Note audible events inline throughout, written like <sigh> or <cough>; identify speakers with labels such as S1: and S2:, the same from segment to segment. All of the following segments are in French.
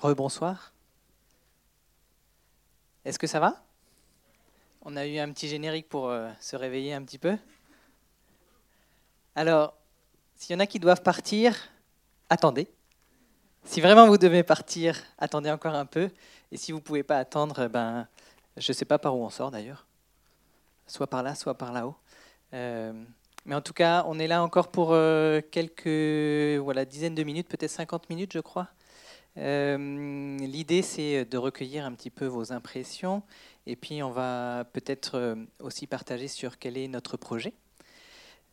S1: Rebonsoir. Est-ce que ça va? On a eu un petit générique pour euh, se réveiller un petit peu. Alors, s'il y en a qui doivent partir, attendez. Si vraiment vous devez partir, attendez encore un peu. Et si vous ne pouvez pas attendre, ben, je ne sais pas par où on sort d'ailleurs. Soit par là, soit par là-haut. Euh, mais en tout cas, on est là encore pour euh, quelques voilà, dizaines de minutes, peut-être 50 minutes, je crois. Euh, l'idée, c'est de recueillir un petit peu vos impressions et puis on va peut-être aussi partager sur quel est notre projet.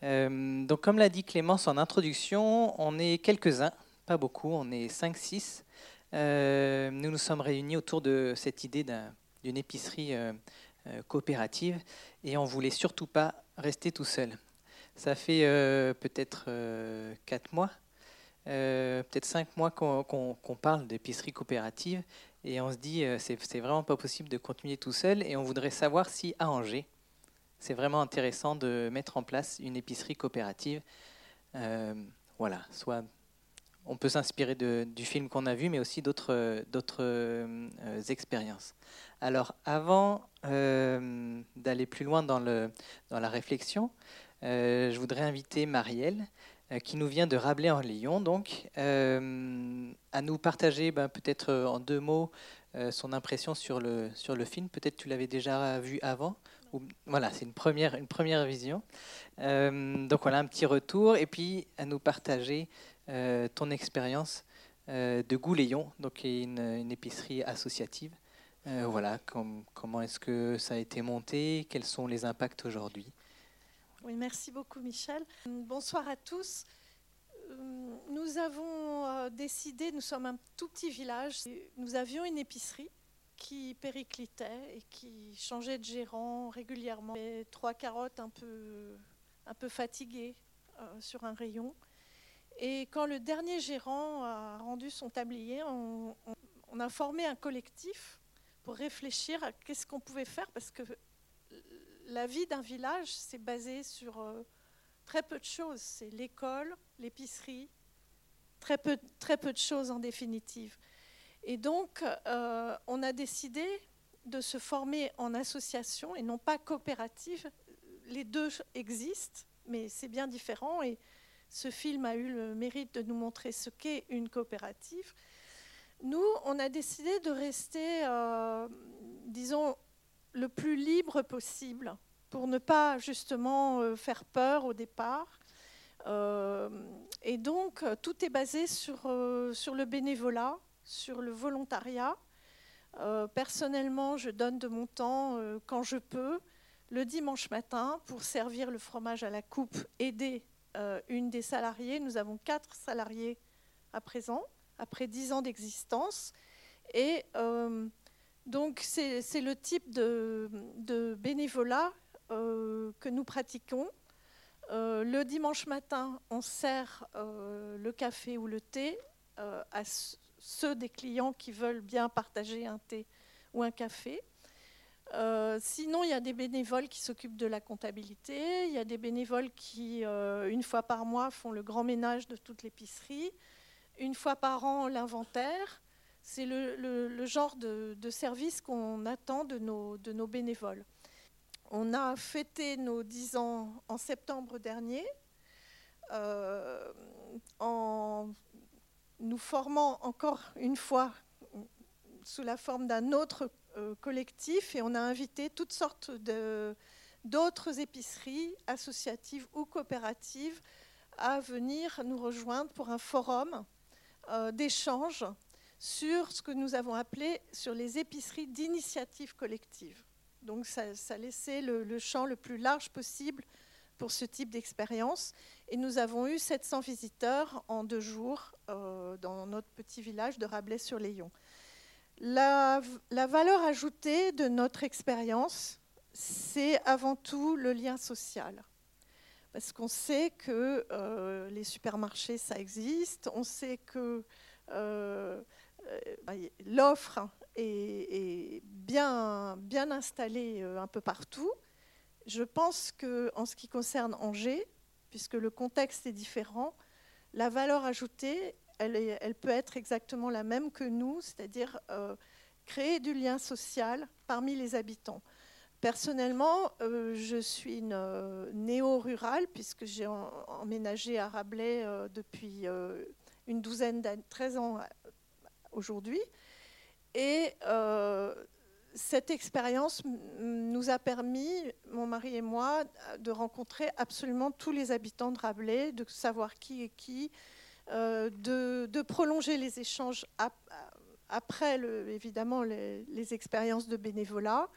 S1: donc, comme l'a dit Clémence en introduction, on est quelques-uns, pas beaucoup, on est 5-6. nous nous sommes réunis autour de cette idée d'une épicerie coopérative et on voulait surtout pas rester tout seul. Ça fait euh, peut-être euh, quatre mois, euh, peut-être cinq mois qu'on parle d'épicerie coopérative et on se dit c'est vraiment pas possible de continuer tout seul et on voudrait savoir si à Angers c'est vraiment intéressant de mettre en place une épicerie coopérative. voilà, soit on peut s'inspirer du film qu'on a vu, mais aussi d'autres expériences. Alors, avant d'aller plus loin dans, le, dans la réflexion, euh, je voudrais inviter Marielle, euh, qui nous vient de Rabelais en Lyon, donc, euh, à nous partager ben, peut-être en deux mots son impression sur le, sur le film. Peut-être tu l'avais déjà vu avant. Voilà, c'est une première, une première vision. donc voilà, un petit retour. Et puis à nous partager ton expérience de Gouléon, donc une, une épicerie associative. voilà, comment est-ce que ça a été monté Quels sont les impacts aujourd'hui?
S2: Oui, merci beaucoup Michel. Bonsoir à tous. Euh, nous avons euh, décidé, nous sommes un tout petit village, nous avions une épicerie qui périclitait et qui changeait de gérant régulièrement. Trois carottes un peu, un peu fatiguées euh, sur un rayon. Et quand le dernier gérant a rendu son tablier, on, on a formé un collectif pour réfléchir à qu'est-ce qu'on pouvait faire parce que la vie d'un village, c'est basé sur euh, très peu de choses. C'est l'école, l'épicerie, très peu, très peu de choses en définitive. Et donc, euh, on a décidé de se former en association et non pas coopérative. Les deux existent, mais c'est bien différent. Et ce film a eu le mérite de nous montrer ce qu'est une coopérative. Nous, on a décidé de rester, euh, disons, le plus libre possible pour ne pas justement euh, faire peur au départ. Euh, et donc, tout est basé sur, euh, sur le bénévolat, sur le volontariat. personnellement, je donne de mon temps quand je peux, le dimanche matin, pour servir le fromage à la coupe, aider une des salariées. Nous avons quatre salariés à présent, après dix ans d'existence. Et donc, c'est le type de, bénévolat euh, que nous pratiquons. Euh, le dimanche matin, on sert euh, le café ou le thé à ceux des clients qui veulent bien partager un thé ou un café. sinon, il y a des bénévoles qui s'occupent de la comptabilité. Il y a des bénévoles qui, une fois par mois, font le grand ménage de toute l'épicerie. Une fois par an, l'inventaire. C'est le, genre de, service qu'on attend de nos, bénévoles. On a fêté nos 10 ans en septembre dernier euh, en nous formant encore une fois sous la forme d'un autre euh, collectif et on a invité toutes sortes d'autres épiceries associatives ou coopératives à venir nous rejoindre pour un forum euh, d'échange sur ce que nous avons appelé sur les épiceries d'initiative collective. Donc ça, laissait le, champ le plus large possible pour ce type d'expérience. Et nous avons eu 700 visiteurs en deux jours euh, dans notre petit village de Rabelais-sur-Léon. La, valeur ajoutée de notre expérience, c'est avant tout le lien social. Parce qu'on sait que euh, les supermarchés, ça existe, on sait que euh, l'offre est, bien, installée euh, un peu partout. Je pense qu'en ce qui concerne Angers, puisque le contexte est différent, la valeur ajoutée, elle, peut être exactement la même que nous, c'est-à-dire créer du lien social parmi les habitants. Personnellement, euh, je suis une euh, néo-rurale puisque j'ai emménagé à Rabelais euh, depuis une douzaine d'années, 13 ans aujourd'hui. Et cette expérience nous a permis, mon mari et moi, de rencontrer absolument tous les habitants de Rabelais, de savoir qui est qui, de, prolonger les échanges après, évidemment, les expériences de bénévolat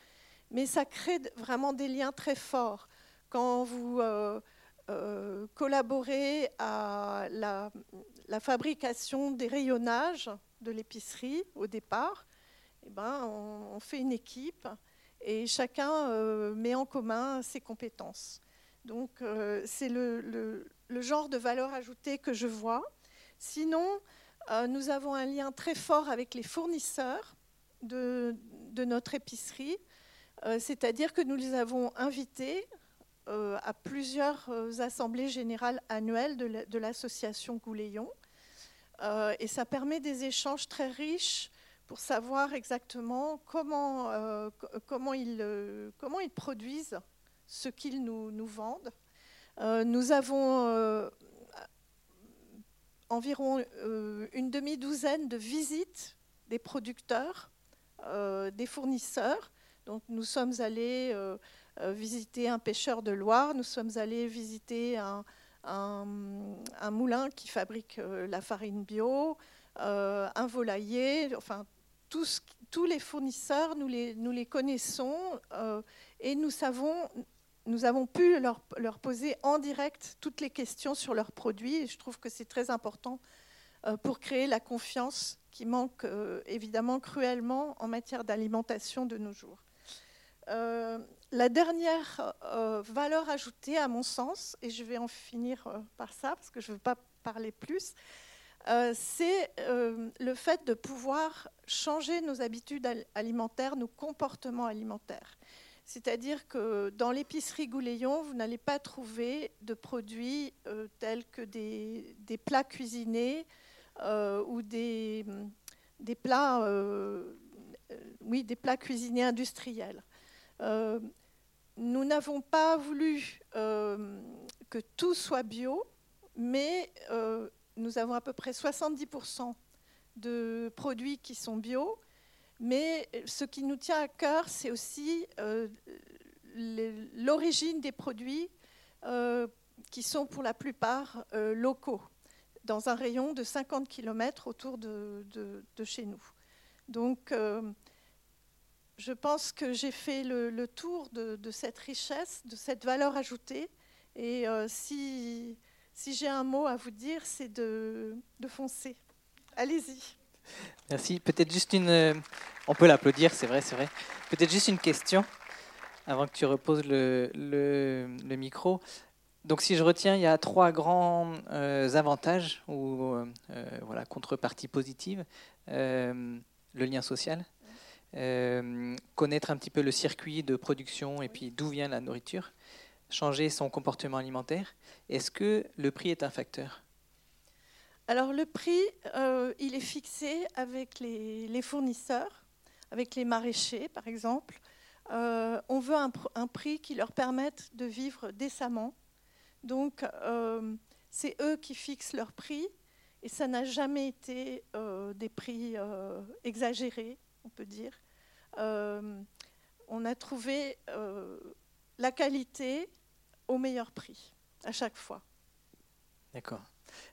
S2: mais ça crée vraiment des liens très forts. Quand vous euh, euh, collaborez à la, fabrication des rayonnages de l'épicerie au départ, eh ben, on, fait une équipe et chacun euh, met en commun ses compétences. Donc c'est le, genre de valeur ajoutée que je vois. Sinon, nous avons un lien très fort avec les fournisseurs de, de notre épicerie. Euh, c'est-à-dire que nous les avons invités euh, à plusieurs euh, assemblées générales annuelles de l'association Gouléon. Et ça permet des échanges très riches pour savoir exactement comment, comment, ils, comment ils produisent ce qu'ils nous, nous vendent. nous avons environ une demi-douzaine de visites des producteurs, des fournisseurs, donc nous sommes allés euh, euh, visiter un pêcheur de Loire, nous sommes allés visiter un, moulin qui fabrique euh, la farine bio, un volailler, enfin tous, les fournisseurs, nous les, connaissons et nous savons nous avons pu leur, poser en direct toutes les questions sur leurs produits. Et je trouve que c'est très important pour créer la confiance qui manque évidemment cruellement en matière d'alimentation de nos jours. Euh, la dernière euh, valeur ajoutée, à mon sens, et je vais en finir euh, par ça parce que je ne veux pas parler plus, c'est le fait de pouvoir changer nos habitudes alimentaires, nos comportements alimentaires. C'est-à-dire que dans l'épicerie Gouléon, vous n'allez pas trouver de produits tels que des, plats cuisinés ou des, plats, oui, des plats cuisinés industriels. Euh, nous n'avons pas voulu euh, que tout soit bio, mais euh, nous avons à peu près 70% de produits qui sont bio. Mais ce qui nous tient à cœur, c'est aussi l'origine des produits qui sont pour la plupart locaux, dans un rayon de 50 km autour de, de chez nous. Donc, je pense que j'ai fait le, tour de, cette richesse, de cette valeur ajoutée. Et euh, si, j'ai un mot à vous dire, c'est de, foncer. Allez-y.
S1: Merci. Peut-être juste une. Euh, on peut l'applaudir, c'est vrai, c'est vrai. Peut-être juste une question avant que tu reposes le, micro. Donc, si je retiens, il y a trois grands euh, avantages ou voilà contreparties positives le lien social, euh, connaître un petit peu le circuit de production et puis d'où vient la nourriture, changer son comportement alimentaire. Est-ce que le prix est un facteur?
S2: Alors le prix, euh, il est fixé avec les, fournisseurs, avec les maraîchers par exemple. Euh, on veut un, un, prix qui leur permette de vivre décemment. Donc c'est eux qui fixent leur prix et ça n'a jamais été des prix exagérés on peut dire. Euh, on a trouvé euh, la qualité au meilleur prix, à chaque fois.
S1: D'accord.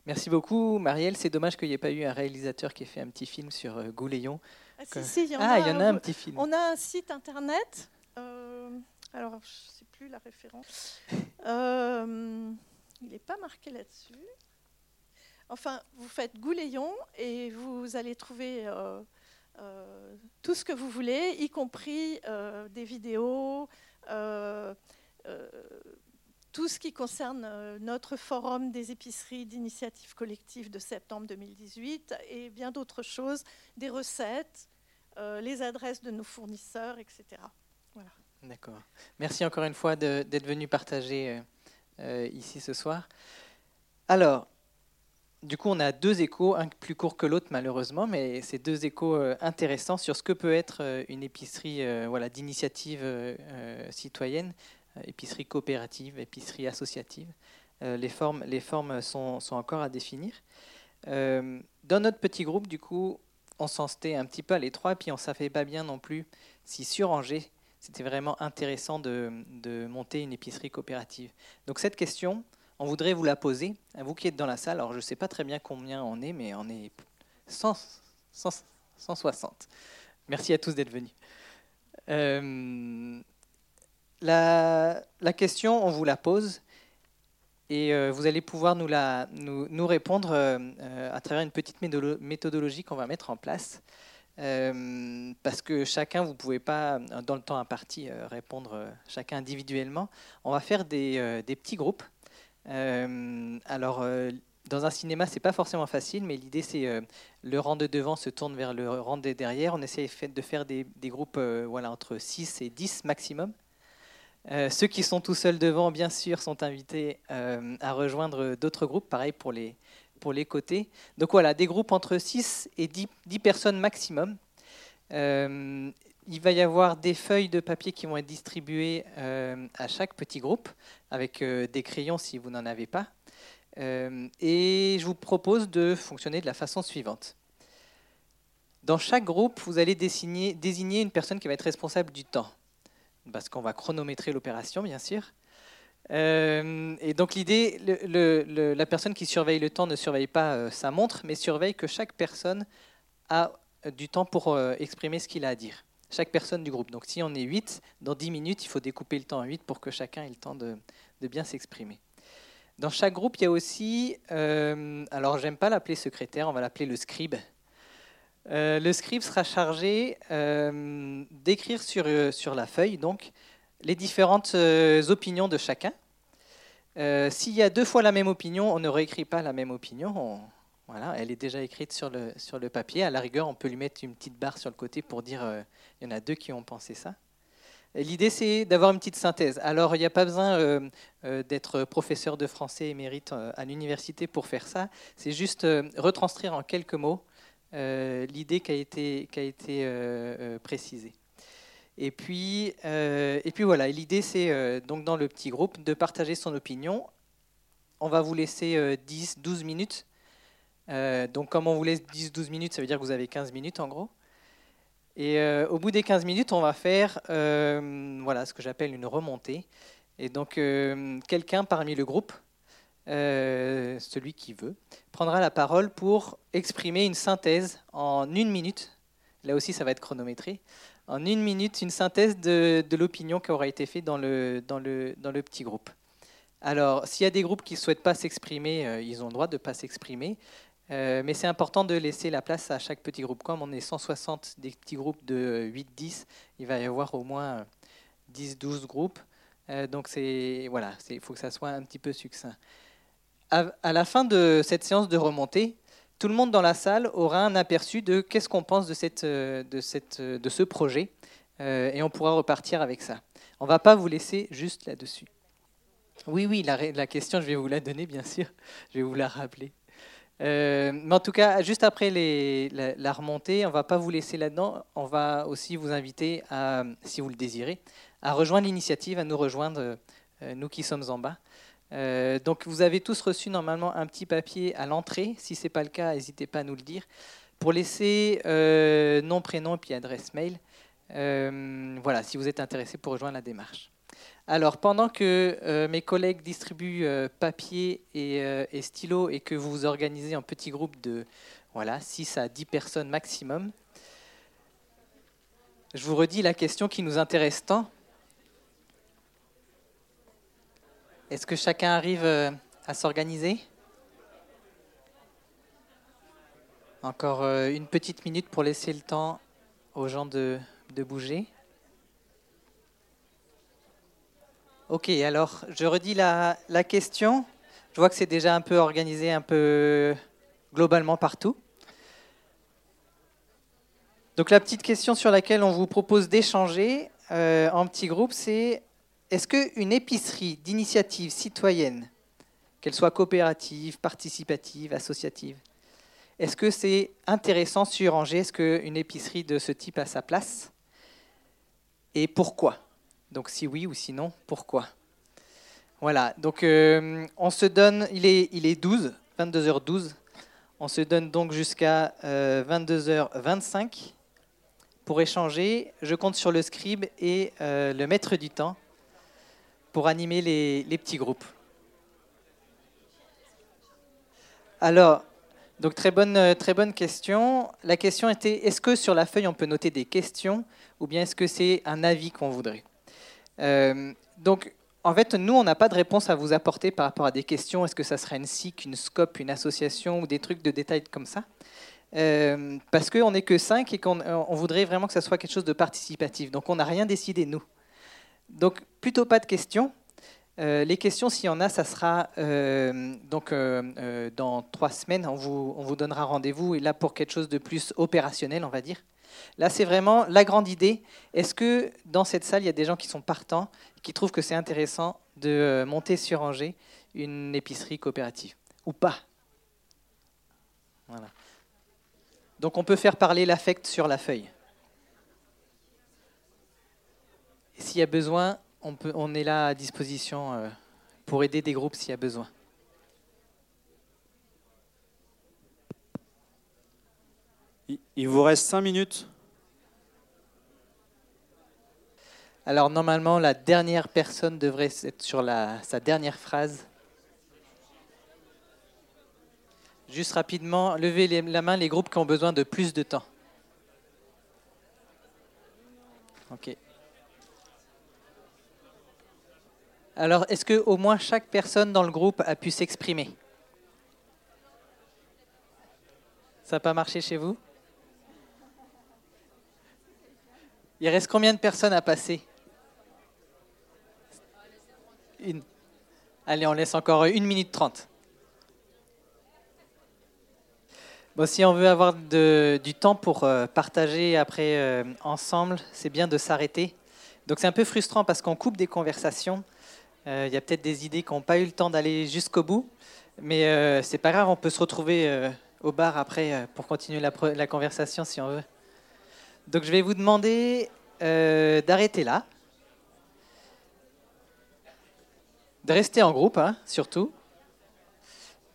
S1: Merci beaucoup, Marielle. C'est dommage qu'il n'y ait pas eu un réalisateur qui ait fait un petit film sur euh, Gouléon.
S2: Ah, si, il y en,
S1: ah,
S2: a,
S1: il y en a un petit film.
S2: On a un site internet. alors, je ne sais plus la référence. <laughs> il n'est pas marqué là-dessus. Enfin, vous faites Gouléon et vous allez trouver euh, tout ce que vous voulez, y compris euh, des vidéos, euh, tout ce qui concerne notre forum des épiceries d'initiative collective de septembre 2018 et bien d'autres choses, des recettes, les adresses de nos fournisseurs, etc.
S1: Voilà. D'accord. Merci encore une fois d'être venu partager ici ce soir. Alors, du coup, on a deux échos, un plus court que l'autre malheureusement, mais c'est deux échos euh, intéressants sur ce que peut être euh, une épicerie voilà, d'initiative citoyenne, épicerie coopérative, épicerie associative. les, formes, les formes sont, sont encore à définir. dans notre petit groupe, du coup, on s'en sentait un petit peu à l'étroit, puis on ne savait pas bien non plus si sur Angers, c'était vraiment intéressant de, de monter une épicerie coopérative. Donc cette question, on voudrait vous la poser, à vous qui êtes dans la salle. Alors, je ne sais pas très bien combien on est, mais on est 160. Merci à tous d'être venus. Euh, la, question, on vous la pose et euh, vous allez pouvoir nous, la, nous, répondre euh, à travers une petite méthodologie qu'on va mettre en place. parce que chacun, vous ne pouvez pas, dans le temps imparti, répondre chacun individuellement. On va faire des, petits groupes alors, euh, dans un cinéma, c'est pas forcément facile, mais l'idée c'est euh, le rang de devant se tourne vers le rang de derrière. On essaie de faire des, groupes voilà, entre 6 et 10 maximum. ceux qui sont tout seuls devant, bien sûr, sont invités à rejoindre d'autres groupes, pareil pour les, pour les côtés. Donc voilà, des groupes entre 6 et 10, 10 personnes maximum il va y avoir des feuilles de papier qui vont être distribuées euh, à chaque petit groupe, avec euh, des crayons si vous n'en avez pas. Euh, et je vous propose de fonctionner de la façon suivante. Dans chaque groupe, vous allez désigner, désigner une personne qui va être responsable du temps, parce qu'on va chronométrer l'opération, bien sûr. et donc l'idée, la personne qui surveille le temps ne surveille pas sa montre, mais surveille que chaque personne a du temps pour exprimer ce qu'il a à dire chaque personne du groupe. Donc si on est 8, dans 10 minutes, il faut découper le temps en 8 pour que chacun ait le temps de, bien s'exprimer. Dans chaque groupe, il y a aussi, euh, alors j'aime pas l'appeler secrétaire, on va l'appeler le scribe. Euh, le scribe sera chargé euh, d'écrire sur, sur la feuille donc les différentes opinions de chacun. S'il y a deux fois la même opinion, on ne réécrit pas la même opinion, voilà, elle est déjà écrite sur le, papier. À la rigueur, on peut lui mettre une petite barre sur le côté pour dire euh, il y en a deux qui ont pensé ça. L'idée, c'est d'avoir une petite synthèse. Alors, il n'y a pas besoin euh, euh, d'être professeur de français émérite à l'université pour faire ça. C'est juste retranscrire en quelques mots l'idée qui a été, qui a été précisée. Et puis, et puis voilà, l'idée, c'est donc dans le petit groupe de partager son opinion. On va vous laisser 10, 12 minutes euh, donc, comme on vous laisse 10-12 minutes, ça veut dire que vous avez 15 minutes en gros. Et euh, au bout des 15 minutes, on va faire euh, voilà, ce que j'appelle une remontée. Et donc, quelqu'un parmi le groupe, celui qui veut, prendra la parole pour exprimer une synthèse en une minute. Là aussi, ça va être chronométré. En une minute, une synthèse de, de l'opinion qui aura été faite dans le, dans, le, dans le petit groupe. Alors, s'il y a des groupes qui ne souhaitent pas s'exprimer, ils ont le droit de ne pas s'exprimer. Euh, mais c'est important de laisser la place à chaque petit groupe. Comme on est 160 des petits groupes de 8-10, il va y avoir au moins 10-12 groupes. Euh, donc voilà, il faut que ça soit un petit peu succinct. À, la fin de cette séance de remontée, tout le monde dans la salle aura un aperçu de qu'est-ce qu'on pense de, ce projet euh, et on pourra repartir avec ça. On ne va pas vous laisser juste là-dessus. Oui, oui, la question, je vais vous la donner, bien sûr. Je vais vous la rappeler. Euh, mais en tout cas, juste après la, remontée, on ne va pas vous laisser là-dedans. On va aussi vous inviter, à, si vous le désirez, à rejoindre l'initiative, à nous rejoindre, euh, nous qui sommes en bas. Euh, donc vous avez tous reçu normalement un petit papier à l'entrée. Si ce n'est pas le cas, n'hésitez pas à nous le dire. Pour laisser nom, prénom et puis adresse mail. voilà, si vous êtes intéressé pour rejoindre la démarche. Alors, pendant que euh, mes collègues distribuent euh, papier euh, et, stylo et que vous vous organisez en petits groupes de voilà, 6 à 10 personnes maximum, je vous redis la question qui nous intéresse tant. Est-ce que chacun arrive à s'organiser? Encore une petite minute pour laisser le temps aux gens de bouger. Ok, alors je redis la, question. Je vois que c'est déjà un peu organisé, un peu globalement partout. Donc la petite question sur laquelle on vous propose d'échanger euh, en petit groupe, c'est est-ce qu'une épicerie d'initiative citoyenne qu'elle soit coopérative, participative, associative. Est-ce que c'est intéressant sur Angers? Est-ce qu'une épicerie de ce type a sa place? Et pourquoi? Donc si oui ou sinon, pourquoi? Voilà, donc euh, on se donne, il est, il est 12, 22h12, on se donne donc jusqu'à 22h25 euh, pour échanger. Je compte sur le scribe et euh, le maître du temps pour animer les, les petits groupes. Alors, donc très bonne, euh, très bonne question. La question était, est-ce que sur la feuille on peut noter des questions ou bien est-ce que c'est un avis qu'on voudrait? Donc en fait, nous, on n'a pas de réponse à vous apporter par rapport à des questions. Est-ce que ça serait une SIC, une SCOP, une association ou des trucs de détails comme ça? Euh, Parce qu'on n'est que cinq et qu'on on voudrait vraiment que ça soit quelque chose de participatif. Donc on n'a rien décidé, nous. Donc plutôt pas de questions. Euh, les questions, s'il y en a, ça sera euh, donc dans trois semaines. On vous, on vous donnera rendez-vous et là pour quelque chose de plus opérationnel, on va dire. Là, c'est vraiment la grande idée. Est-ce que dans cette salle, il y a des gens qui sont partants, qui trouvent que c'est intéressant de euh, monter sur Angers une épicerie coopérative Ou pas? Voilà. Donc on peut faire parler l'affect sur la feuille. S'il y a besoin, on est là à disposition euh, pour aider des groupes s'il y a besoin.
S3: Il vous reste cinq minutes.
S1: Alors normalement, la dernière personne devrait être sur sa dernière phrase. Juste rapidement, levez la main les groupes qui ont besoin de plus de temps. Ok. Alors, est-ce que au moins chaque personne dans le groupe a pu s'exprimer? Ça n'a pas marché chez vous? Il reste combien de personnes à passer? Une. Allez, on laisse encore une minute trente. Bon, si on veut avoir du temps pour euh, partager après euh, ensemble, c'est bien de s'arrêter. Donc c'est un peu frustrant parce qu'on coupe des conversations. Euh, il y a peut-être des idées qui n'ont pas eu le temps d'aller jusqu'au bout, mais c'est pas grave, on peut se retrouver au bar après pour continuer la conversation si on veut. Donc je vais vous demander euh, d'arrêter là, de rester en groupe hein, surtout.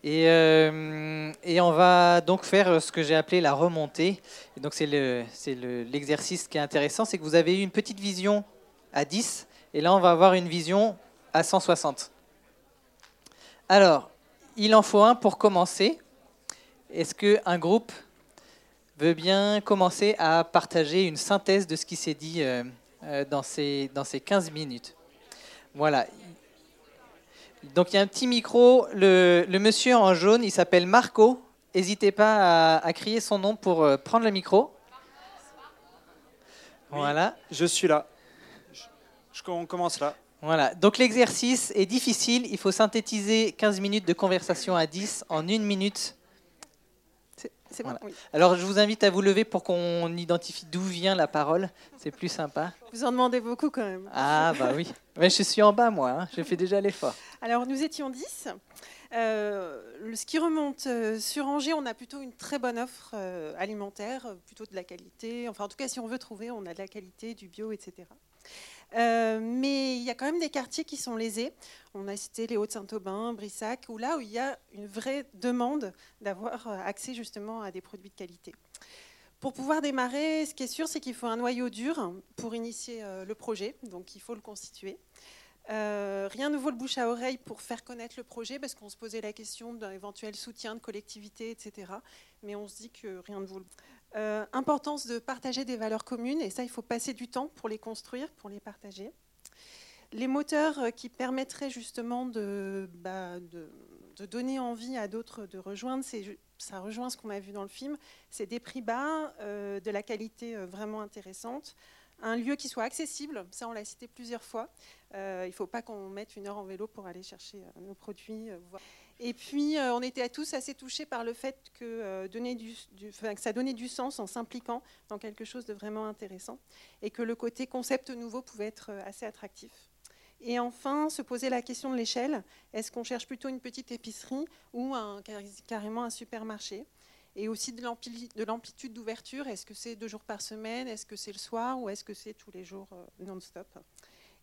S1: Et, euh, et, on va donc faire ce que j'ai appelé la remontée. Donc c'est l'exercice le, qui est intéressant, c'est que vous avez eu une petite vision à 10, et là on va avoir une vision à 160. Alors, il en faut un pour commencer. Est-ce qu'un groupe veut bien commencer à partager une synthèse de ce qui s'est dit euh, euh, dans, ces, dans ces 15 minutes. Voilà. Donc il y a un petit micro. Le, le monsieur en jaune, il s'appelle Marco. N'hésitez pas à, crier son nom pour euh, prendre le micro. voilà.
S3: Je suis là. Je, on commence là.
S1: Voilà. Donc l'exercice est difficile. Il faut synthétiser 15 minutes de conversation à 10 en une minute alors, je vous invite à vous lever pour qu'on identifie d'où vient la parole. C'est plus sympa.
S4: Vous en demandez beaucoup quand même.
S1: Ah, bah oui. Mais je suis en bas, moi. Hein. Je fais déjà l'effort.
S4: Alors, nous étions 10. Euh, ce qui remonte euh, sur Angers, on a plutôt une très bonne offre euh, alimentaire, plutôt de la qualité. Enfin, en tout cas, si on veut trouver, on a de la qualité, du bio, etc. Euh, mais il y a quand même des quartiers qui sont lésés. On a cité les Hauts-de-Saint-Aubin, Brissac, où là où il y a une vraie demande d'avoir euh, accès justement à des produits de qualité. Pour pouvoir démarrer, ce qui est sûr, c'est qu'il faut un noyau dur pour initier euh, le projet, donc il faut le constituer. rien ne vaut le bouche à oreille pour faire connaître le projet, parce qu'on se posait la question d'un éventuel soutien de collectivité, etc. Mais on se dit que rien ne vaut le euh, importance de partager des valeurs communes, et ça, il faut passer du temps pour les construire, pour les partager. Les moteurs euh, qui permettraient justement de, bah, de, donner envie à d'autres de rejoindre, ça rejoint ce qu'on a vu dans le film, c'est des prix bas, euh, de la qualité vraiment intéressante, un lieu qui soit accessible, ça on l'a cité plusieurs fois, il ne faut pas qu'on mette une heure en vélo pour aller chercher nos produits. Et puis, euh, on était tous assez touchés par le fait que, euh, que ça donnait du sens en s'impliquant dans quelque chose de vraiment intéressant et que le côté concept nouveau pouvait être euh, assez attractif. Et enfin, se poser la question de l'échelle. Est-ce qu'on cherche plutôt une petite épicerie ou carrément un supermarché? Et aussi de l'amplitude d'ouverture. Est-ce que c'est deux jours par semaine? Est-ce que c'est le soir? Ou est-ce que c'est tous les jours non-stop?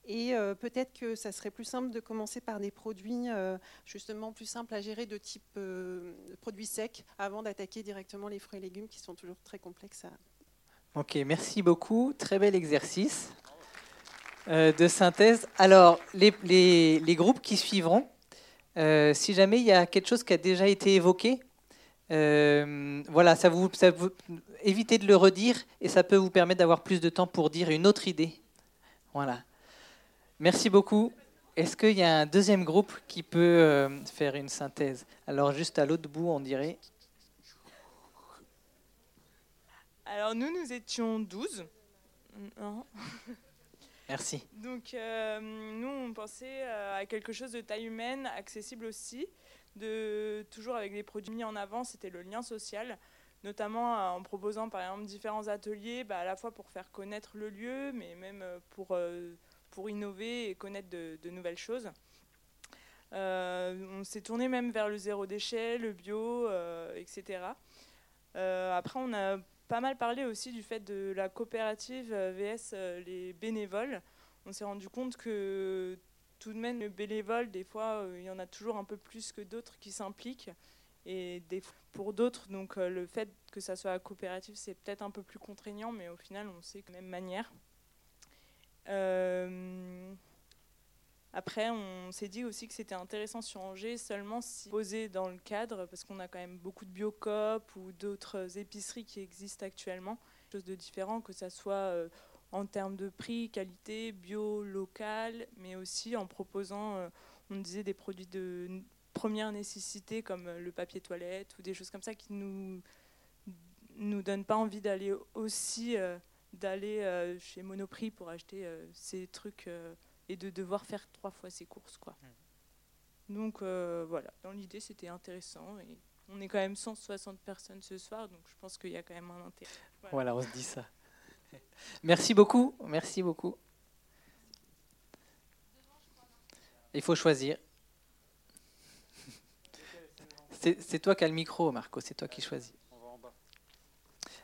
S4: Et euh, peut-être que ça serait plus simple de commencer par des produits euh, justement plus simples à gérer de type produits secs avant d'attaquer directement les fruits et légumes qui sont toujours très complexes à,
S1: Ok, merci beaucoup. Très bel exercice euh, de synthèse. Alors, les, les, groupes qui suivront, euh, si jamais il y a quelque chose qui a déjà été évoqué, euh, voilà, ça vous, ça évitez de le redire et ça peut vous permettre d'avoir plus de temps pour dire une autre idée. Voilà. Merci beaucoup. Est-ce qu'il y a un deuxième groupe qui peut faire une synthèse? Alors, juste à l'autre bout, on dirait.
S5: Alors nous, nous étions 12. <laughs>
S1: Merci.
S5: Donc euh, nous, on pensait euh, à quelque chose de taille humaine, accessible aussi, de, toujours avec des produits mis en avant, c'était le lien social, notamment euh, en proposant par exemple différents ateliers, bah, à la fois pour faire connaître le lieu, mais même pour, pour innover et connaître de, nouvelles choses. on s'est tourné même vers le zéro déchet, le bio, etc. après, on a pas mal parlé aussi du fait de la coopérative euh, VS euh, les bénévoles. On s'est rendu compte que tout de même, le bénévole, des fois, euh, il y en a toujours un peu plus que d'autres qui s'impliquent. Et pour d'autres, donc le fait que ça soit coopérative, c'est peut-être un peu plus contraignant, mais au final, on sait de la même manière. Après, on s'est dit aussi que c'était intéressant sur Angers seulement si posé dans le cadre, parce qu'on a quand même beaucoup de biocop ou d'autres épiceries qui existent actuellement. Chose de différent, que ça soit euh, en termes de prix, qualité, bio, local, mais aussi en proposant, euh, on disait, des produits de première nécessité comme euh, le papier toilette ou des choses comme ça qui nous nous donnent pas envie d'aller aussi d'aller chez Monoprix pour acheter ces trucs et de devoir faire trois fois ses courses. Quoi. Hmm. Donc euh, voilà, dans l'idée c'était intéressant et on est quand même 160 personnes ce soir, donc je pense qu'il y a quand même un intérêt.
S1: Voilà. on se dit ça. <laughs> Merci beaucoup, merci beaucoup. Il faut choisir. C'est toi qui as le micro, Marco, c'est toi qui choisis.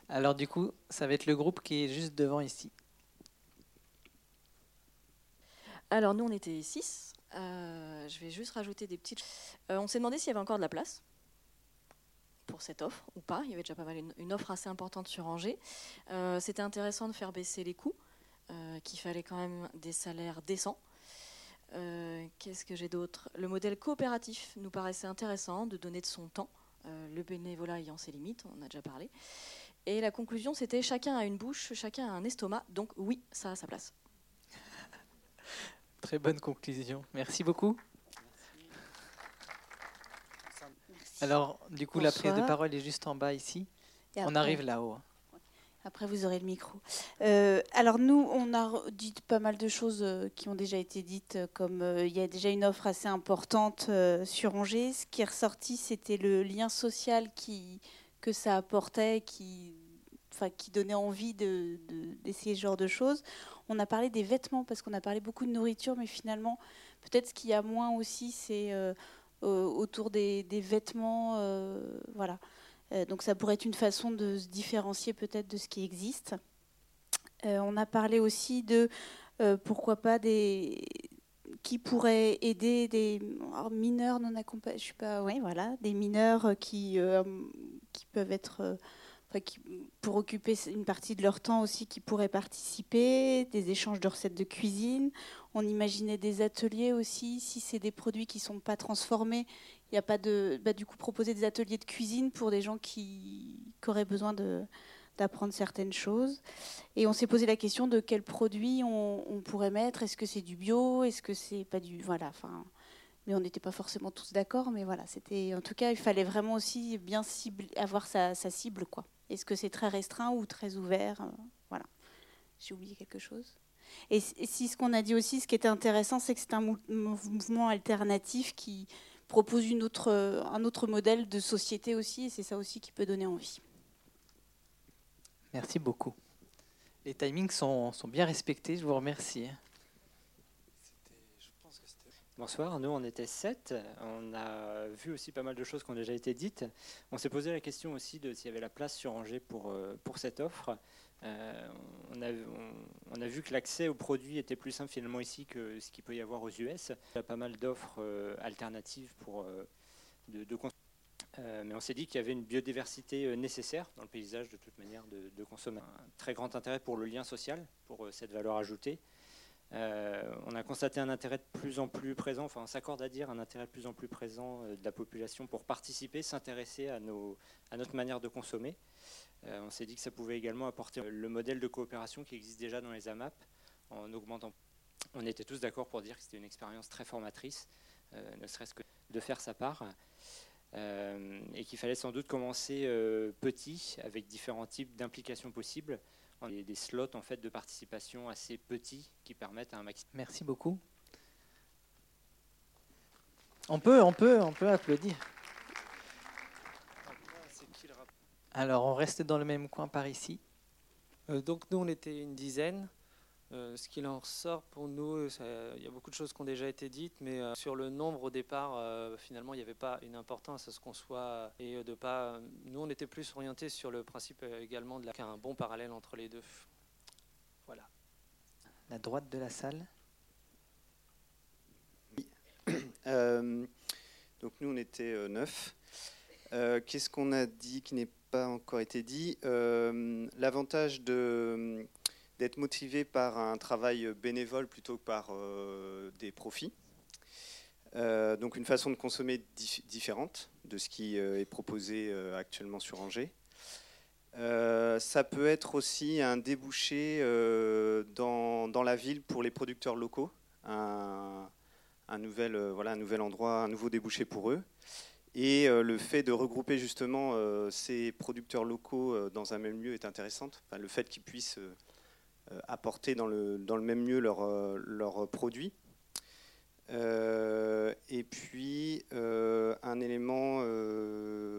S1: Alors du coup, ça va être le groupe qui est juste devant ici.
S6: Alors nous, on était six. Euh, je vais juste rajouter des petites. Euh, on s'est demandé s'il y avait encore de la place pour cette offre ou pas. Il y avait déjà pas mal une, offre assez importante sur Angers. Euh, c'était intéressant de faire baisser les coûts, qu'il fallait quand même des salaires décents. Qu'est-ce que j'ai d'autre? Le modèle coopératif nous paraissait intéressant de donner de son temps, le bénévolat ayant ses limites, on a déjà parlé. Et la conclusion, c'était chacun a une bouche, chacun a un estomac, donc oui, ça a sa place. <laughs>
S1: Très bonne conclusion. Merci beaucoup. Alors, du coup, la prise de parole est juste en bas ici. on arrive là-haut.
S7: Après, vous aurez le micro. Euh, alors, nous, on a dit pas mal de choses euh, qui ont déjà été dites, euh, comme il y a déjà une offre assez importante sur Angers. Ce qui est ressorti, c'était le lien social qui, que ça apportait, qui, enfin, qui donnait envie d'essayer de, ce genre de choses. On a parlé des vêtements parce qu'on a parlé beaucoup de nourriture, mais finalement, peut-être ce qu'il y a moins aussi, c'est euh, autour des, vêtements. Euh, voilà. Euh, donc ça pourrait être une façon de se différencier peut-être de ce qui existe. on a parlé aussi de pourquoi pas des qui pourraient aider des mineurs non accompagnés, je suis pas, ouais, voilà, des mineurs qui, qui peuvent être pour occuper une partie de leur temps aussi, qui pourraient participer, des échanges de recettes de cuisine. On imaginait des ateliers aussi, si c'est des produits qui ne sont pas transformés, il n'y a pas de... Bah, du coup, proposer des ateliers de cuisine pour des gens qui, auraient besoin d'apprendre certaines choses. Et on s'est posé la question de quels produits on, pourrait mettre. Est-ce que c'est du bio? Est-ce que c'est pas du... Voilà, enfin mais on n'était pas forcément tous d'accord. Mais voilà, c'était en tout cas, il fallait vraiment aussi bien avoir sa, cible, quoi. Est-ce que c'est très restreint ou très ouvert? Euh, Voilà. J'ai oublié quelque chose. Et, si ce qu'on a dit aussi, ce qui était intéressant, c'est que c'est un mouvement alternatif qui propose une autre, un autre modèle de société aussi, et c'est ça aussi qui peut donner envie.
S1: Merci beaucoup. Les timings sont, sont bien respectés, je vous remercie.
S8: Bonsoir, nous on était sept. On a vu aussi pas mal de choses qui ont déjà été dites. On s'est posé la question aussi de s'il y avait la place sur Angers pour, euh, pour cette offre. Euh, on, a, on, a, vu que l'accès aux produits était plus simple finalement ici que ce qu'il peut y avoir aux US. Il y a pas mal d'offres euh, alternatives pour de, mais on s'est dit qu'il y avait une biodiversité nécessaire dans le paysage de toute manière de, consommer. Un très grand intérêt pour le lien social, pour cette valeur ajoutée. Euh, on a constaté un intérêt de plus en plus présent, enfin on s'accorde à dire un intérêt de plus en plus présent euh, de la population pour participer, s'intéresser à, à notre manière de consommer. Euh, on s'est dit que ça pouvait également apporter le modèle de coopération qui existe déjà dans les AMAP en augmentant. On était tous d'accord pour dire que c'était une expérience très formatrice, ne serait-ce que de faire sa part. Et qu'il fallait sans doute commencer petit, avec différents types d'implications possibles, des, des, slots en fait de participation assez petits qui permettent à un maximum.
S1: Merci beaucoup. On peut, on peut, on peut applaudir. Alors, on reste dans le même coin par ici.
S9: Euh, donc nous, on était une dizaine. Euh, ce qu'il en ressort pour nous, il y a beaucoup de choses qui ont déjà été dites, mais euh, sur le nombre au départ, euh, finalement, il n'y avait pas une importance à ce qu'on soit et de pas. Nous, on était plus orientés sur le principe également de un bon parallèle entre les deux. Voilà.
S1: La droite de la salle. <coughs>
S10: donc nous, on était neuf. Qu'est-ce qu'on a dit qui n'est pas encore été dit? L'avantage de d'être motivé par un travail bénévole plutôt que par euh, des profits. Euh, donc une façon de consommer différente de ce qui euh, est proposé actuellement sur Angers. ça peut être aussi un débouché dans, dans, la ville pour les producteurs locaux, un, nouvel, voilà, nouvel endroit, un nouveau débouché pour eux. Et le fait de regrouper justement ces producteurs locaux dans un même lieu est intéressant. Enfin, le fait qu'ils puissent apporter dans le, dans le même lieu leurs leur euh, produits. Euh, et puis, un élément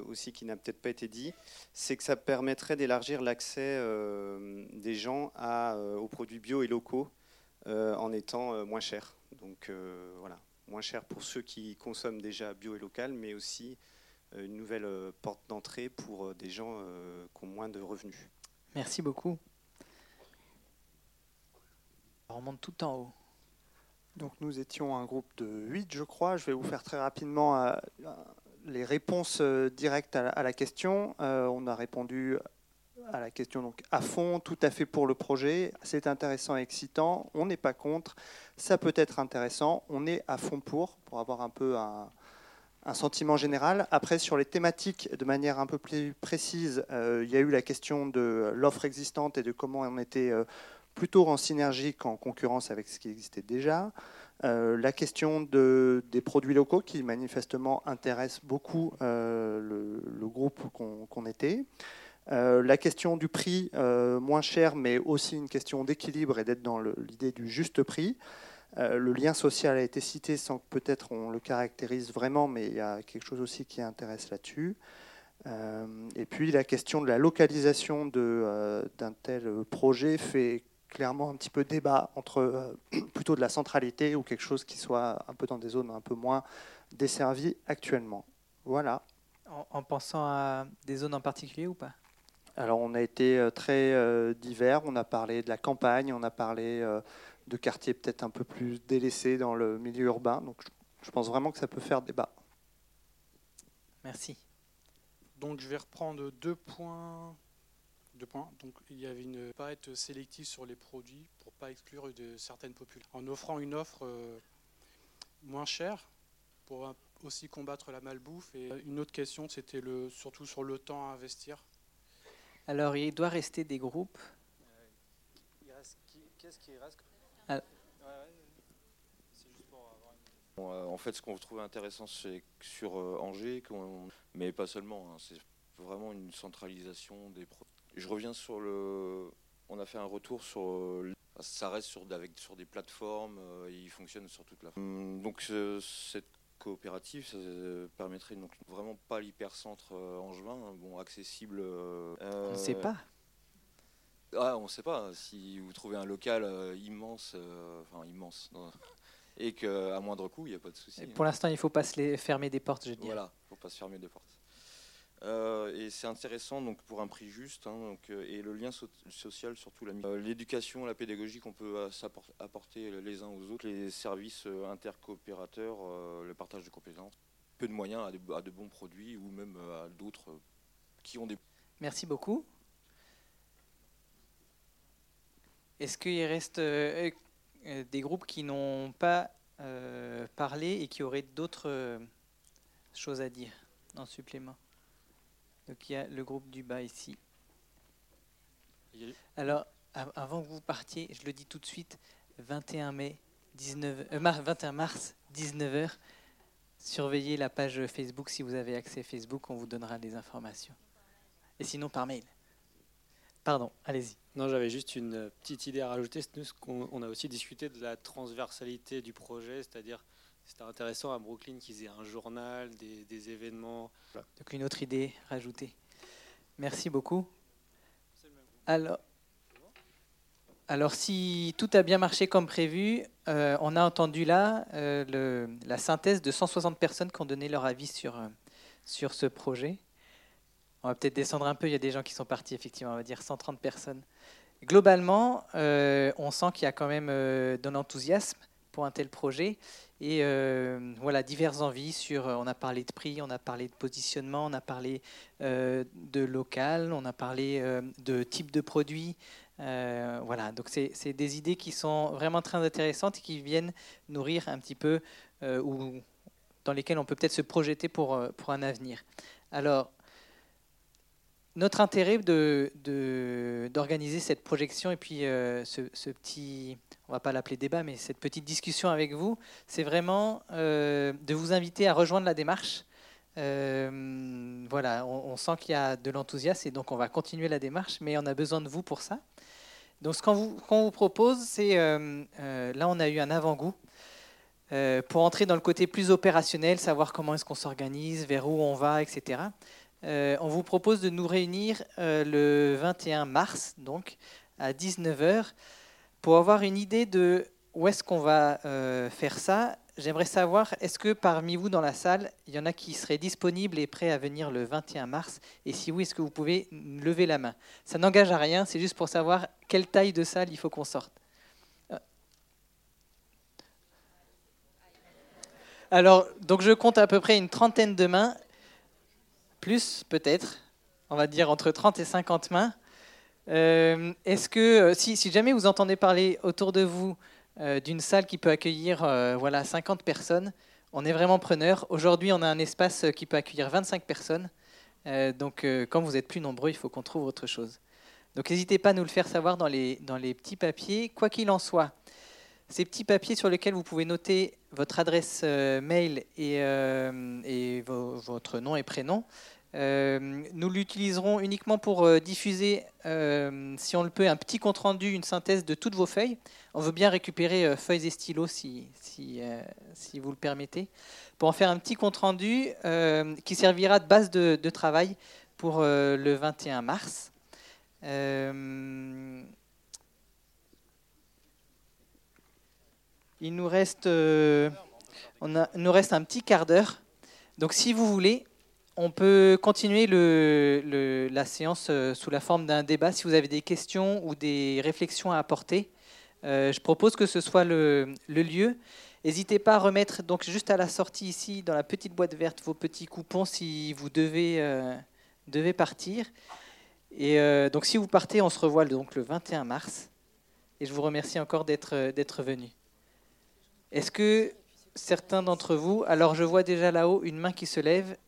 S10: aussi qui n'a peut-être pas été dit, c'est que ça permettrait d'élargir l'accès des gens à, aux produits bio et locaux en étant moins cher. Donc voilà, moins cher pour ceux qui consomment déjà bio et local, mais aussi une nouvelle porte d'entrée pour des gens qui ont moins de revenus.
S1: Merci beaucoup. On remonte tout en haut.
S11: Donc nous étions un groupe de 8, je crois. Je vais vous faire très rapidement euh, les réponses euh, directes à la question. Euh, on a répondu à la question donc à fond, tout à fait pour le projet. C'est intéressant et excitant. On n'est pas contre. Ça peut être intéressant. On est à fond pour, pour avoir un peu un, sentiment général. Après, sur les thématiques, de manière un peu plus précise, il y a eu la question de l'offre existante et de comment on était plutôt en synergie qu'en concurrence avec ce qui existait déjà. Euh, la question de, des produits locaux qui manifestement intéresse beaucoup euh, le, groupe qu'on était. Euh, la question du prix moins cher, mais aussi une question d'équilibre et d'être dans l'idée du juste prix. le lien social a été cité sans que peut-être on le caractérise vraiment, mais il y a quelque chose aussi qui intéresse là-dessus. et puis la question de la localisation d'un tel projet fait clairement un petit peu débat entre euh, <clears throat> plutôt de la centralité ou quelque chose qui soit un peu dans des zones un peu moins desservies actuellement. Voilà.
S1: En, pensant à des zones en particulier ou pas?
S11: Alors on a été euh, très euh, divers, on a parlé de la campagne, on a parlé de quartiers peut-être un peu plus délaissés dans le milieu urbain, donc je pense vraiment que ça peut faire débat.
S1: Merci.
S12: Donc je vais reprendre deux points deux points. Donc il y avait une pas être sélectif sur les produits pour pas exclure de certaines populations. En offrant une offre euh, moins chère pour aussi combattre la malbouffe. Et une autre question, c'était le surtout sur le temps à investir.
S1: Alors il doit rester des groupes.
S12: Qu'est-ce qui reste
S13: ah. En fait, ce qu'on trouve intéressant, c'est sur euh, Angers, mais pas seulement, hein, c'est vraiment une centralisation des produits je reviens sur le. On a fait un retour sur. Ça reste sur, avec, sur des plateformes, euh, il fonctionne sur toute la. Hum, donc cette coopérative, ça permettrait donc vraiment pas l'hypercentre euh, angevin, hein, bon accessible.
S1: Euh, on ne sait pas.
S13: Ah, on ne sait pas. Si vous trouvez un local immense, enfin immense, et qu'à moindre coût, il n'y a pas de souci.
S1: Et pour l'instant, il ne faut pas se les fermer des portes, je dis.
S13: Voilà, il ne faut pas se fermer des portes. Euh, et c'est intéressant donc pour un prix juste hein, donc, euh, et le lien so- social surtout euh, l'éducation la pédagogie qu'on peut apporter les uns aux autres les services intercoopérateurs le partage de compétences peu de moyens à de, bons produits ou même à d'autres qui ont des
S1: Merci beaucoup. Est-ce qu'il reste des groupes qui n'ont pas parlé et qui auraient d'autres choses à dire en supplément? Donc il y a le groupe du bas ici. Alors, av- avant que vous partiez, je le dis tout de suite, 21 mai, 19, euh, mar- 21 mars, 19h, surveillez la page Facebook si vous avez accès Facebook, on vous donnera des informations. Et sinon par mail. Pardon, allez-y.
S9: Non, j'avais juste une petite idée à rajouter. C'est nous, ce qu'on- on a aussi discuté de la transversalité du projet, c'est-à-dire c'était intéressant à Brooklyn qu'ils aient un journal, des, des événements.
S1: Donc une autre idée rajoutée. Merci beaucoup. Alors, alors si tout a bien marché comme prévu, euh, on a entendu là euh, le- la synthèse de 160 personnes qui ont donné leur avis sur, euh, sur ce projet. On va peut-être descendre un peu, il y a des gens qui sont partis, effectivement, on va dire 130 personnes. Globalement, on sent qu'il y a quand même de l'enthousiasme pour un tel projet et euh, voilà diverses envies sur. euh, On a parlé de prix, on a parlé de positionnement, on a parlé euh, de local, on a parlé de type de produit. voilà, donc c'est des idées qui sont vraiment très intéressantes et qui viennent nourrir un petit peu ou dans lesquelles on peut peut-être se projeter pour un avenir. Alors, notre intérêt de- de- d'organiser cette projection et puis euh, ce, petit, on va pas l'appeler débat, mais cette petite discussion avec vous, c'est vraiment euh, de vous inviter à rejoindre la démarche. Euh, voilà, on, sent qu'il y a de l'enthousiasme et donc on va continuer la démarche, mais on a besoin de vous pour ça. Donc ce qu'on vous, vous propose, c'est, là on a eu un avant-goût, pour entrer dans le côté plus opérationnel, savoir comment est-ce qu'on s'organise, vers où on va, etc. Euh, on vous propose de nous réunir euh, le 21 mars, donc à 19h, pour avoir une idée de où est-ce qu'on va euh, faire ça. J'aimerais savoir, est-ce que parmi vous dans la salle, il y en a qui seraient disponibles et prêts à venir le 21 mars? Et si oui, est-ce que vous pouvez lever la main? Ça n'engage à rien, c'est juste pour savoir quelle taille de salle il faut qu'on sorte. Alors, donc je compte à peu près une trentaine de mains, plus peut-être, on va dire entre 30 et 50 mains. Euh, Est-ce que, euh, si, jamais vous entendez parler autour de vous euh, d'une salle qui peut accueillir voilà, 50 personnes, on est vraiment preneur. Aujourd'hui, on a un espace qui peut accueillir 25 personnes. Donc, quand vous êtes plus nombreux, il faut qu'on trouve autre chose. Donc, n'hésitez pas à nous le faire savoir dans les, petits papiers. Quoi qu'il en soit, ces petits papiers sur lesquels vous pouvez noter votre adresse mail et, et vo- votre nom et prénom, euh, nous l'utiliserons uniquement pour euh, diffuser, euh, si on le peut, un petit compte-rendu, une synthèse de toutes vos feuilles. On veut bien récupérer feuilles et stylos si, si, vous le permettez, pour en faire un petit compte-rendu qui servira de base de, travail pour le 21 mars. Il nous reste, on a, il nous reste un petit quart d'heure. Donc, si vous voulez, on peut continuer la séance euh, sous la forme d'un débat. Si vous avez des questions ou des réflexions à apporter, euh, je propose que ce soit le, lieu. N'hésitez pas à remettre donc juste à la sortie ici, dans la petite boîte verte, vos petits coupons si vous devez, euh, devez partir. Et donc, si vous partez, on se revoit donc le 21 mars. Et je vous remercie encore d'être venus. Est-ce que certains d'entre vous, alors je vois déjà là-haut une main qui se lève,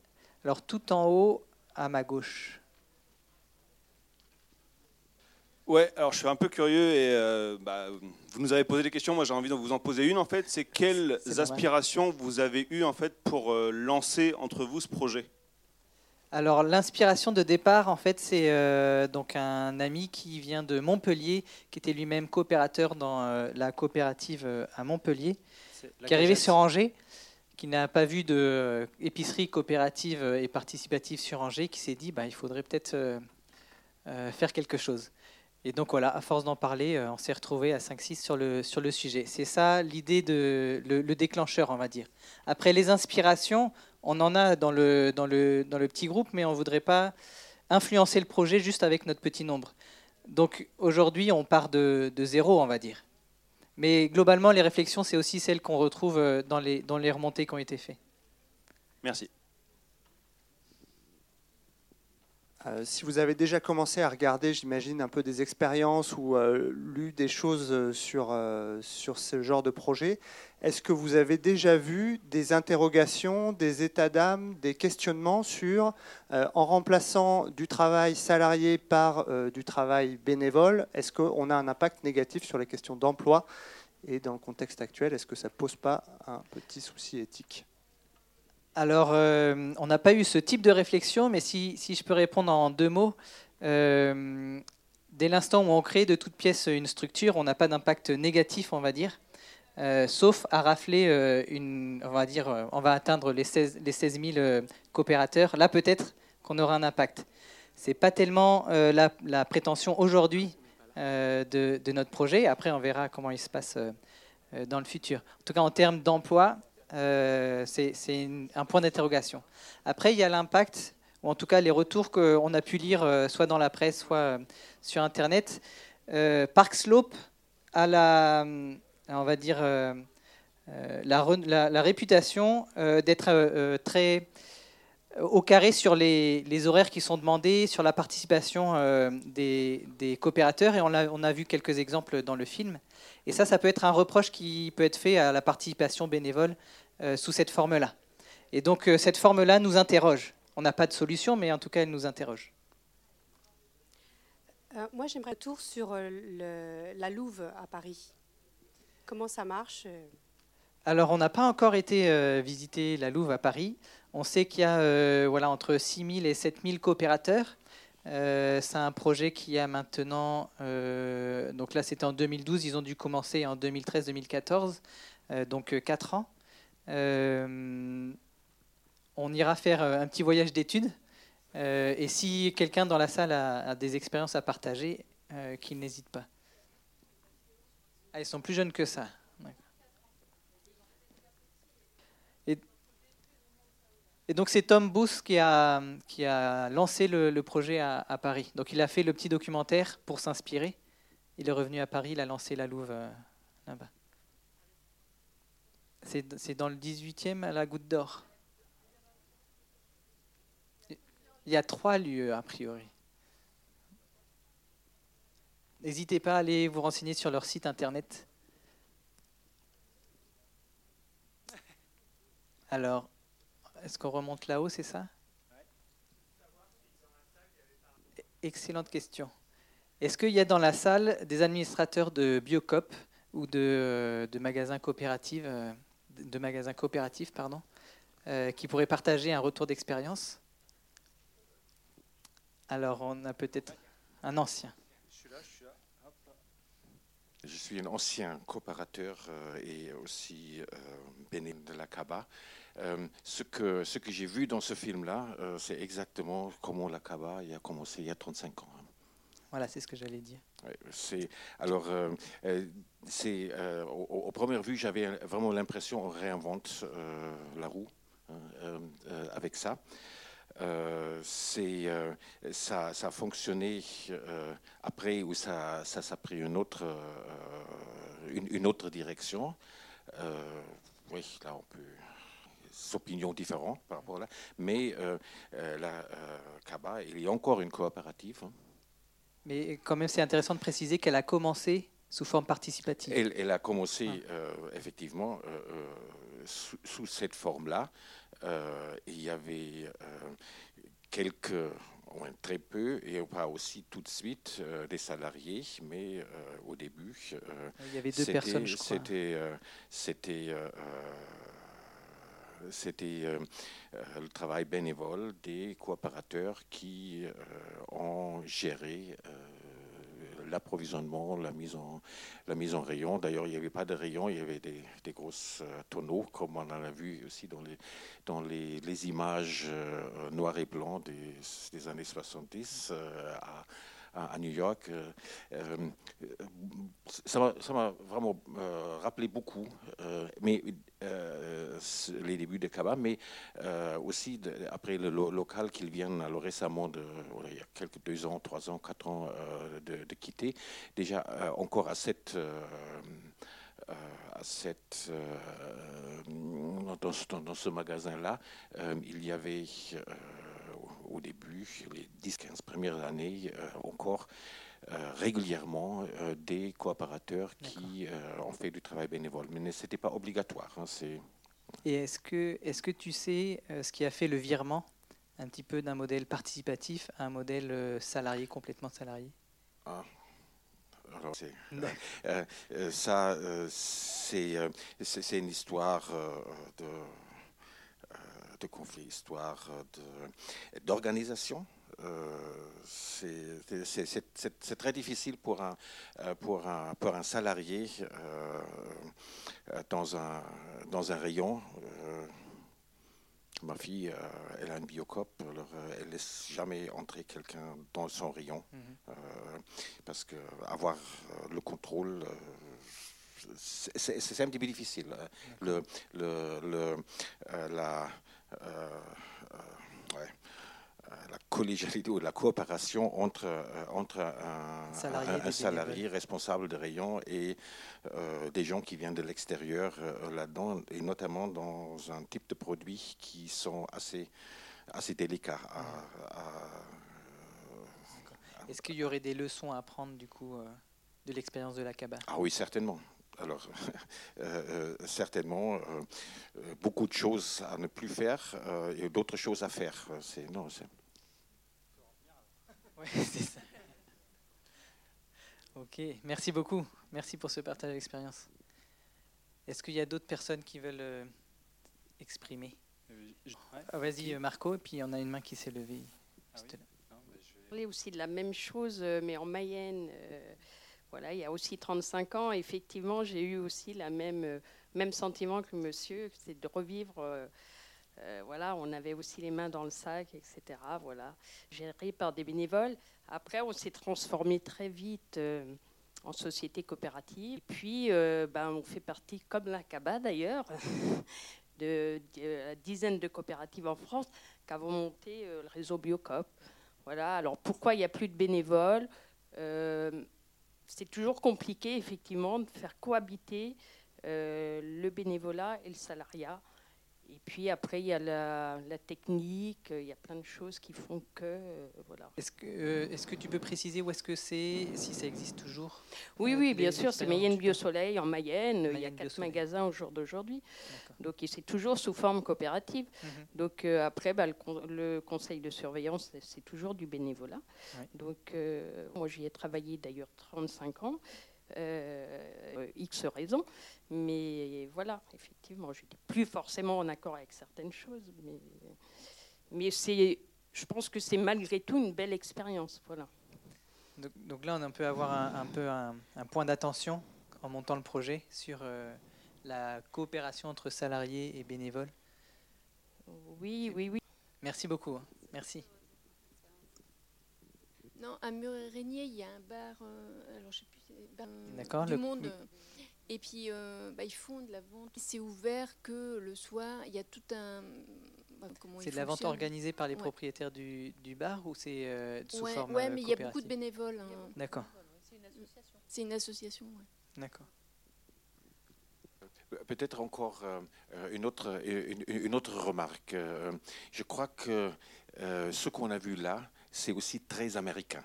S1: alors tout en haut à ma gauche.
S3: Ouais, alors je suis un peu curieux et euh, bah, vous nous avez posé des questions. Moi, j'ai envie de vous en poser une en fait. C'est quelles aspirations vous avez eues en fait pour euh, lancer entre vous ce projet?
S1: Alors l'inspiration de départ, en fait, c'est euh, donc un ami qui vient de Montpellier, qui était lui-même coopérateur dans euh, la coopérative euh, à Montpellier, qui est arrivé sur Angers, qui n'a pas vu de euh, épicerie coopérative euh, et participative sur Angers, qui s'est dit, bah, il faudrait peut-être euh, faire quelque chose. Et donc voilà, à force d'en parler, on s'est retrouvé à 5-6 sur le, sur le sujet. C'est ça l'idée de le, le déclencheur, on va dire. Après les inspirations, on en a dans le, dans le, dans le petit groupe, mais on ne voudrait pas influencer le projet juste avec notre petit nombre. Donc aujourd'hui, on part de, de zéro, on va dire. Mais globalement, les réflexions, c'est aussi celles qu'on retrouve euh, dans les, dans les remontées qui ont été faites.
S3: Merci.
S11: Euh, si vous avez déjà commencé à regarder, j'imagine, un peu des expériences ou euh, lu des choses sur, euh, sur ce genre de projet, est-ce que vous avez déjà vu des interrogations, des états d'âme, des questionnements sur, euh, en remplaçant du travail salarié par euh, du travail bénévole, est-ce qu'on a un impact négatif sur les questions d'emploi Et dans le contexte actuel, est-ce que ça ne pose pas un petit souci éthique?
S1: Alors, euh, on n'a pas eu ce type de réflexion, mais si, si je peux répondre en deux mots, dès l'instant où on crée de toute pièce une structure, on n'a pas d'impact négatif, on va dire, euh, sauf à rafler euh, une, on va dire, euh, on va atteindre les 16, les 16 000 euh, coopérateurs. Là, peut-être qu'on aura un impact. C'est pas tellement la, prétention aujourd'hui de, de notre projet. Après, on verra comment il se passe dans le futur. En tout cas, en termes d'emploi, c'est un point d'interrogation. Après, il y a l'impact, ou en tout cas les retours qu'on a pu lire, soit dans la presse, soit sur Internet. Park Slope a la, on va dire, euh, euh, la, réputation euh, d'être très au carré sur les, horaires qui sont demandés, sur la participation des, coopérateurs, et on a, vu quelques exemples dans le film. Et ça, ça peut être un reproche qui peut être fait à la participation bénévole sous cette forme-là. Et donc cette forme-là nous interroge. On n'a pas de solution, mais en tout cas, elle nous interroge.
S14: Moi, j'aimerais tour sur la Louve à Paris. Comment ça marche euh,
S1: Alors, on n'a pas encore été euh, visiter la Louve à Paris. On sait qu'il y a euh, voilà, entre 6 000 et 7 000 coopérateurs. C'est un projet qui a maintenant, donc là c'était en 2012, ils ont dû commencer en 2013-2014, euh, donc 4 ans. On ira faire un petit voyage d'études. Et si quelqu'un dans la salle a, des expériences à partager, qu'il n'hésite pas. Ah, ils sont plus jeunes que ça. Et, donc c'est Tom Booth qui a, qui a lancé le, projet à, Paris. Donc il a fait le petit documentaire pour s'inspirer. Il est revenu à Paris, il a lancé la Louve euh, là-bas. C'est dans le 18e à la Goutte d'Or. Il y a trois lieux a priori. N'hésitez pas à aller vous renseigner sur leur site internet. Alors, est-ce qu'on remonte là-haut, c'est ça? Excellente question. Est-ce qu'il y a dans la salle des administrateurs de Biocop ou de, magasins coopératifs, euh, de magasins coopératifs pardon, euh, qui pourraient partager un retour d'expérience? Alors, on a peut-être un ancien.
S15: Je suis un ancien coopérateur euh, et aussi euh, bénévole de la CABA. Euh, ce que, ce que j'ai vu dans ce film-là, c'est exactement comment la il a commencé il y a 35 ans.
S1: Voilà, c'est ce que j'allais dire.
S15: C'est alors, euh, c'est au, au première vue, j'avais vraiment l'impression on réinvente euh, la roue hein, avec ça. Euh, euh, ça, ça a fonctionné euh, après où ça, ça, ça a pris une autre, une, une autre direction. Oui, là on peut des opinions différentes par rapport à là, mais euh, euh, la euh, CABA, il y a encore une coopérative. hein.
S1: Mais quand même, c'est intéressant de préciser qu'elle a commencé sous forme participative.
S15: Elle, elle a commencé euh, effectivement sous, sous cette forme-là. Euh, il y avait euh, quelques, très peu, et pas aussi tout de suite euh, des salariés, mais euh, au début. euh,
S1: Il y avait deux
S15: c'était-
S1: personnes, je crois.
S15: C'était, c'était, c'était le travail bénévole des coopérateurs qui ont géré l'approvisionnement, la mise en la mise en rayon. D'ailleurs, il n'y avait pas de rayon, il y avait des, grosses euh, tonneaux, comme on en a vu aussi dans les dans les, images euh, noir et blanc des, années 70 euh, à, à, New York. Euh, ça m'a vraiment rappelé beaucoup, mais euh, c- les débuts de Kaba, mais euh, aussi après le lo- local qu'ils viennent récemment, il y a quelques deux ans, trois ans, quatre ans euh, de, quitter. Déjà euh, encore à cette euh, euh, euh, dans, ce- magasin-là, euh, il y avait euh, au- début, les 10-15 premières années, euh, encore euh, régulièrement euh, des coopérateurs qui euh, ont fait du travail bénévole. Mais ce n'était pas obligatoire. hein, c'est-
S1: Et est-ce que, est que tu sais euh, ce qui a fait le virement un petit peu d'un modèle participatif à un modèle euh, salarié, complètement salarié?
S15: Ah. Alors, c'est- euh, euh, ça, euh, c'est euh, c'est- c'est une histoire euh, de, euh, de conflit, histoire euh, de- d'organisation. Euh, c'est- très difficile pour un, euh, pour un, pour un salarié euh, dans, un, dans un rayon. Ma fille, euh, elle a une biocop, alors euh, elle laisse jamais entrer quelqu'un dans son rayon euh, parce que avoir le contrôle, c'est un petit peu difficile. Le, le, le, la, ouais, la collégialité ou la coopération entre, euh, entre un,
S1: Salarié
S15: un- un responsable de rayon et euh, des gens qui viennent de l'extérieur euh, là-dedans, et notamment dans un type de produits qui sont assez, assez délicats. à- à-
S1: Est-ce qu'il y aurait des leçons à apprendre du coup euh, de l'expérience de la cabane
S15: Ah oui, certainement. Alors, <laughs> euh, euh, certainement, euh, euh, beaucoup de choses à ne plus faire euh, et d'autres choses à faire. Euh, C'est non, c'est
S1: Ouais, <laughs> c'est ça. Ok, merci beaucoup. Merci pour ce partage d'expérience. Est-ce qu'il y a d'autres personnes qui veulent euh, exprimer? Ah, Vas-y, euh, Marco, et puis on a une main qui s'est levée. Juste là.
S16: parler aussi de la même chose, euh, mais en Mayenne. euh, voilà, il y a aussi 35 ans, effectivement, j'ai eu aussi la même, euh, même sentiment que le monsieur, c'est de revivre. Euh, voilà, on avait aussi les mains dans le sac, etc. Voilà, géré par des bénévoles. Après, on s'est transformé très vite euh, en société coopérative. Puis, euh, ben, on fait partie, comme la CABA d'ailleurs, <laughs> de, dizaines de coopératives en France qui avons monté le réseau Biocop. Voilà. Alors pourquoi il n'y a plus de bénévoles? C'est toujours compliqué, effectivement, de faire cohabiter le bénévolat et le salariat. Et puis après, il y a la, la technique, il y a plein de choses qui font que. euh, voilà.
S1: Est-ce que, euh, est-ce que tu peux préciser où est-ce que c'est, si ça existe toujours?
S16: Oui,
S1: Euh,
S16: oui, bien sûr, c'est Mayenne Biosoleil en Mayenne. il y a quatre magasins au jour d'aujourd'hui. Donc c'est toujours sous forme coopérative.
S1: Mhm.
S16: Donc euh, après, bah, le, con- le conseil de surveillance, c'est- toujours du bénévolat.
S1: Ouais.
S16: Donc moi, j'y ai travaillé d'ailleurs 35 ans. Euh, X raisons. Mais voilà, effectivement, je n'étais plus forcément en accord avec certaines choses. Mais, mais c'est, je pense que c'est malgré tout une belle expérience. Voilà.
S1: donc, donc là, on peut avoir un, un peu un, un point d'attention en montant le projet sur euh, la coopération entre salariés et bénévoles.
S16: Oui, oui, oui.
S1: Merci beaucoup. hein. Merci.
S17: Non, à Mur-et-Régnier, il y a un bar, euh, alors je sais plus, c'est bar
S1: D'accord,
S17: du
S1: le-
S17: monde. Et puis, euh, bah, ils font de la vente. C'est ouvert que le soir. Il y a tout un. bah, comment
S1: C'est de la vente organisée par les
S17: Ouais.
S1: propriétaires du, du bar ou c'est euh, sous
S17: Ouais,
S1: forme
S17: ouais,
S1: euh,
S17: mais il y a beaucoup de bénévoles. hein.
S1: D'accord,
S17: C'est une association. ouais.
S1: d'accord.
S15: Peut-être encore euh, une, autre, une, une autre remarque. Je crois que ce qu'on a vu là, c'est aussi très américain.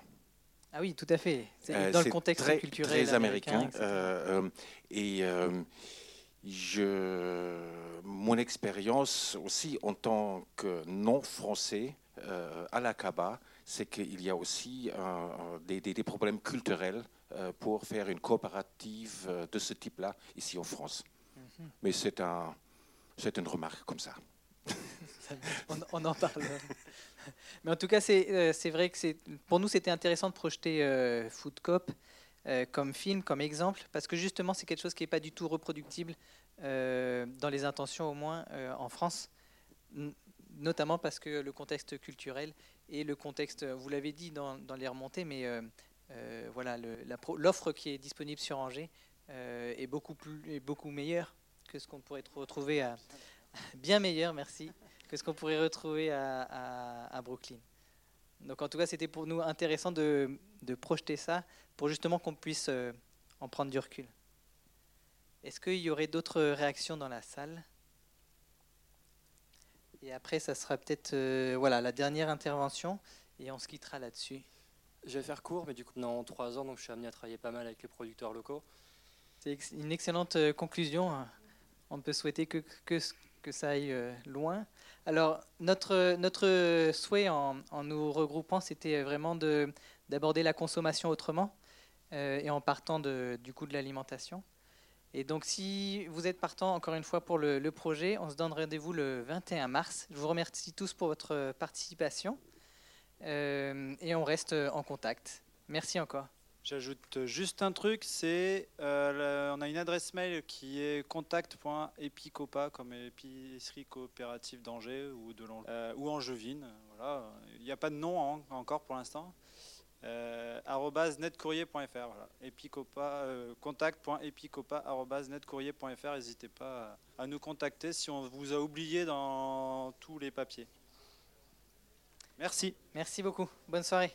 S1: Ah oui, tout à fait. C'est
S15: Euh,
S1: dans le contexte
S15: très,
S1: culturel
S15: très américain. euh, euh, et euh, je, mon expérience aussi en tant que non français euh, à la CABA, c'est qu'il y a aussi euh, des, des- des problèmes culturels euh, pour faire une coopérative euh, de ce type-là ici en France.
S1: Mhm.
S15: Mais c'est un, une remarque comme ça. <laughs>
S1: on, on en parle. <laughs> Mais en tout cas, c'est euh, vrai que pour nous, c'était intéressant de projeter euh, Food Cop euh, comme film, comme exemple, parce que justement, c'est quelque chose qui n'est pas du tout reproductible dans les intentions, au moins en France. Notamment parce que le contexte culturel et le contexte, vous l'avez dit dans, les remontées, mais voilà, l'offre qui est disponible sur Angers est beaucoup plus, beaucoup meilleure que ce qu'on pourrait retrouver à <laughs> bien meilleur, merci, que ce qu'on pourrait retrouver à, Brooklyn. Donc en tout cas, c'était pour nous intéressant de, de, projeter ça pour justement qu'on puisse en prendre du recul. Est-ce qu'il y aurait d'autres réactions dans la salle? Et après, ça sera peut-être euh, voilà, la dernière intervention et on se quittera là-dessus.
S18: Je vais faire court, mais du coup, dans trois ans, donc, je suis amené à travailler pas mal avec les producteurs locaux.
S1: C'est une excellente euh, conclusion. On peut souhaiter que, que, que ça aille euh, loin. Alors, notre, notre souhait en, nous regroupant, c'était vraiment d'aborder la consommation autrement et en partant du coût de l'alimentation. Et donc, si vous êtes partant, encore une fois, pour le, projet, on se donne rendez-vous le 21 mars. Je vous remercie tous pour votre participation euh, et on reste en contact. Merci encore.
S19: J'ajoute juste un truc, c'est euh, on a une adresse mail qui est contact.epicopa comme épicerie coopérative d'Angers ou de euh, ou Angevine. Voilà, il n'y a pas de nom encore pour l'instant euh, netcourrier.fr. Voilà. Epicopa, euh, contact.epicopa.netcourrier.fr. N'hésitez pas à nous contacter si on vous a oublié dans tous les papiers. Merci.
S1: Merci beaucoup. Bonne soirée.